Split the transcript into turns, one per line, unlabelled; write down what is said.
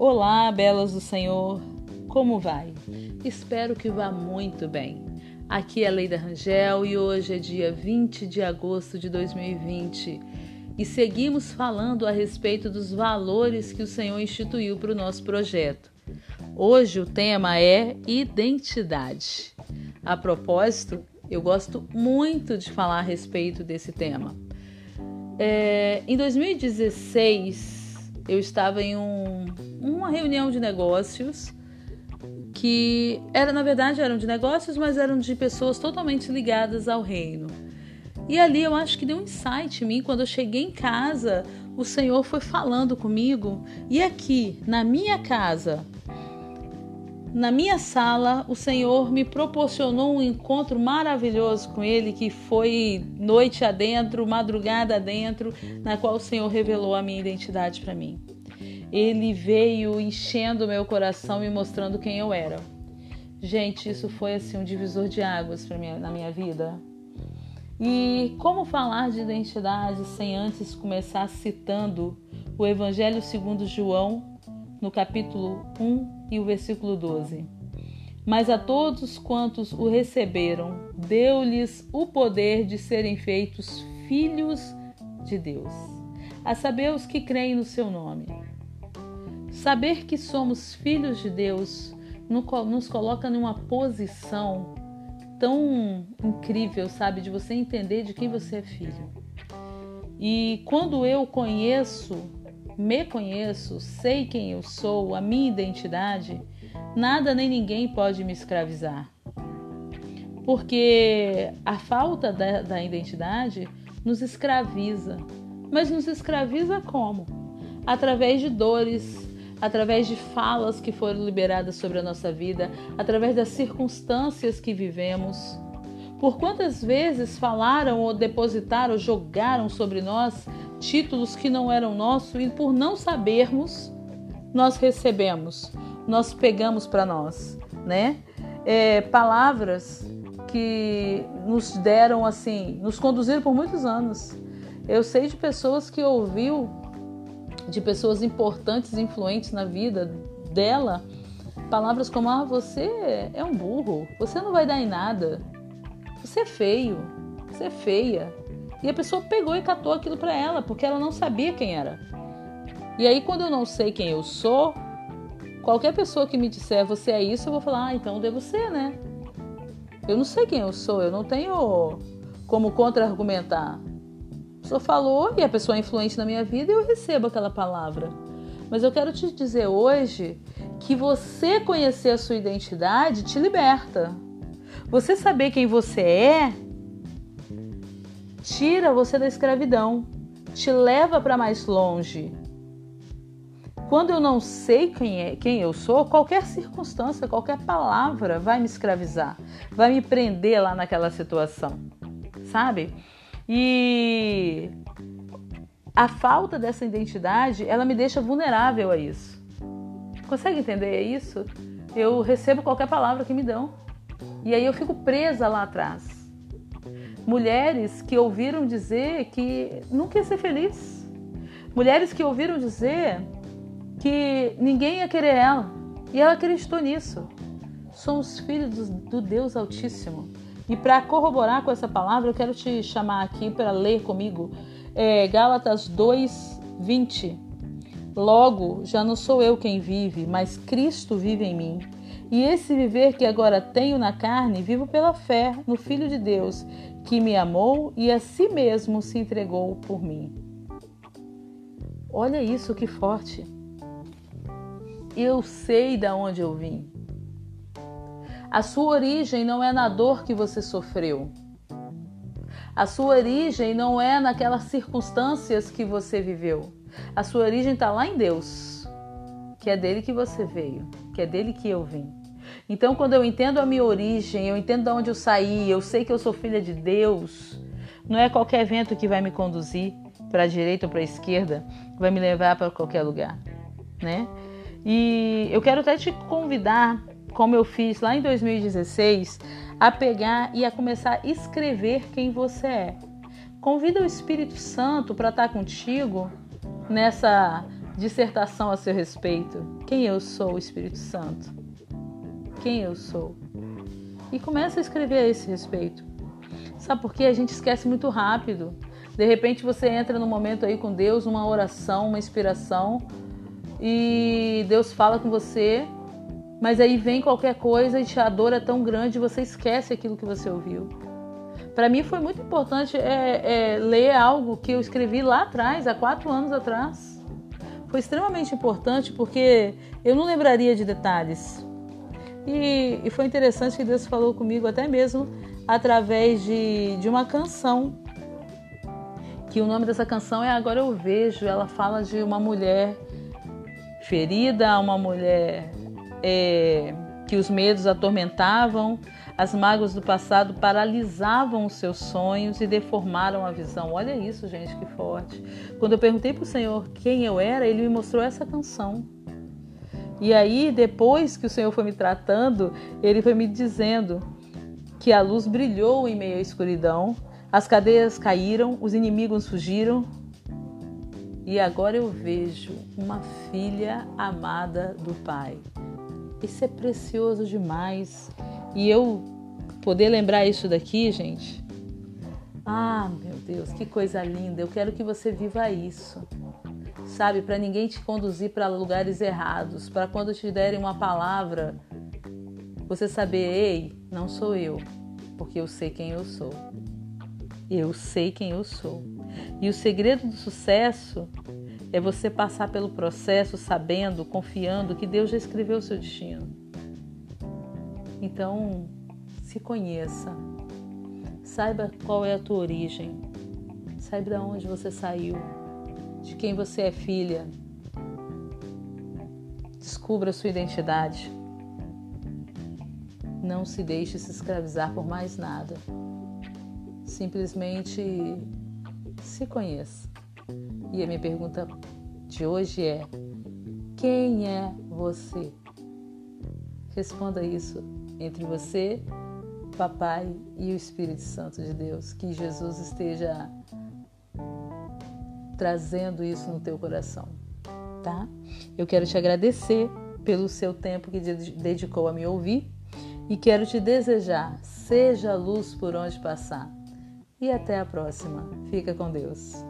Olá, belas do Senhor, como vai? Espero que vá muito bem. Aqui é Leida Rangel e hoje é dia 20 de agosto de 2020 e seguimos falando a respeito dos valores que o Senhor instituiu para o nosso projeto. Hoje o tema é identidade. A propósito, eu gosto muito de falar a respeito desse tema. É, em 2016, eu estava em um, uma reunião de negócios que era, na verdade, eram de negócios, mas eram de pessoas totalmente ligadas ao reino. E ali eu acho que deu um insight em mim quando eu cheguei em casa, o Senhor foi falando comigo. E aqui, na minha casa, na minha sala, o Senhor me proporcionou um encontro maravilhoso com Ele, que foi noite adentro, madrugada adentro, na qual o Senhor revelou a minha identidade para mim. Ele veio enchendo meu coração e mostrando quem eu era. Gente, isso foi assim um divisor de águas mim na minha vida. E como falar de identidade sem antes começar citando o Evangelho segundo João, no capítulo 1 e o versículo 12. Mas a todos quantos o receberam, deu-lhes o poder de serem feitos filhos de Deus, a saber os que creem no seu nome. Saber que somos filhos de Deus nos coloca numa posição tão incrível, sabe, de você entender de quem você é filho. E quando eu conheço me conheço, sei quem eu sou, a minha identidade, nada nem ninguém pode me escravizar. Porque a falta da, da identidade nos escraviza. Mas nos escraviza como? Através de dores, através de falas que foram liberadas sobre a nossa vida, através das circunstâncias que vivemos. Por quantas vezes falaram ou depositaram, ou jogaram sobre nós títulos que não eram nossos e por não sabermos, nós recebemos, nós pegamos para nós, né? É, palavras que nos deram assim, nos conduziram por muitos anos. Eu sei de pessoas que ouviu de pessoas importantes, influentes na vida dela, palavras como: "Ah, você é um burro, você não vai dar em nada. Você é feio, você é feia, e a pessoa pegou e catou aquilo para ela, porque ela não sabia quem era. E aí, quando eu não sei quem eu sou, qualquer pessoa que me disser você é isso, eu vou falar, ah, então devo ser, né? Eu não sei quem eu sou, eu não tenho como contra-argumentar. A pessoa falou e a pessoa é influente na minha vida e eu recebo aquela palavra. Mas eu quero te dizer hoje que você conhecer a sua identidade te liberta. Você saber quem você é tira você da escravidão, te leva para mais longe. Quando eu não sei quem, é, quem eu sou, qualquer circunstância, qualquer palavra vai me escravizar, vai me prender lá naquela situação, sabe? E a falta dessa identidade, ela me deixa vulnerável a isso. Consegue entender isso? Eu recebo qualquer palavra que me dão. E aí eu fico presa lá atrás mulheres que ouviram dizer que nunca ia ser feliz, mulheres que ouviram dizer que ninguém ia querer ela e ela acreditou nisso. Somos filhos do Deus Altíssimo. E para corroborar com essa palavra, eu quero te chamar aqui para ler comigo é, Gálatas 2, 20. Logo, já não sou eu quem vive, mas Cristo vive em mim. E esse viver que agora tenho na carne, vivo pela fé no Filho de Deus, que me amou e a si mesmo se entregou por mim. Olha isso que forte. Eu sei de onde eu vim. A sua origem não é na dor que você sofreu. A sua origem não é naquelas circunstâncias que você viveu. A sua origem está lá em Deus, que é dele que você veio, que é dele que eu vim. Então, quando eu entendo a minha origem, eu entendo de onde eu saí, eu sei que eu sou filha de Deus, não é qualquer vento que vai me conduzir para a direita ou para a esquerda, que vai me levar para qualquer lugar, né? E eu quero até te convidar, como eu fiz lá em 2016, a pegar e a começar a escrever quem você é. Convida o Espírito Santo para estar contigo nessa dissertação a seu respeito. Quem eu sou, Espírito Santo? Quem eu sou? E começa a escrever a esse respeito. Sabe por quê? A gente esquece muito rápido. De repente você entra no momento aí com Deus, uma oração, uma inspiração, e Deus fala com você, mas aí vem qualquer coisa e a dor é tão grande, você esquece aquilo que você ouviu. Para mim foi muito importante é, é, ler algo que eu escrevi lá atrás, há quatro anos atrás. Foi extremamente importante porque eu não lembraria de detalhes. E, e foi interessante que Deus falou comigo até mesmo através de, de uma canção. Que o nome dessa canção é Agora Eu Vejo. Ela fala de uma mulher ferida, uma mulher é, que os medos atormentavam, as mágoas do passado paralisavam os seus sonhos e deformaram a visão. Olha isso, gente, que forte. Quando eu perguntei para o Senhor quem eu era, ele me mostrou essa canção. E aí, depois que o Senhor foi me tratando, ele foi me dizendo que a luz brilhou em meio à escuridão, as cadeias caíram, os inimigos fugiram. E agora eu vejo uma filha amada do Pai. Isso é precioso demais. E eu poder lembrar isso daqui, gente. Ah, meu Deus, que coisa linda. Eu quero que você viva isso. Sabe, para ninguém te conduzir para lugares errados, para quando te derem uma palavra, você saber, ei, não sou eu, porque eu sei quem eu sou. Eu sei quem eu sou. E o segredo do sucesso é você passar pelo processo sabendo, confiando que Deus já escreveu o seu destino. Então, se conheça. Saiba qual é a tua origem. Saiba de onde você saiu, quem você é filha. Descubra sua identidade. Não se deixe se escravizar por mais nada. Simplesmente se conheça. E a minha pergunta de hoje é: quem é você? Responda isso entre você, Papai e o Espírito Santo de Deus. Que Jesus esteja trazendo isso no teu coração, tá? Eu quero te agradecer pelo seu tempo que dedicou a me ouvir e quero te desejar, seja luz por onde passar. E até a próxima. Fica com Deus.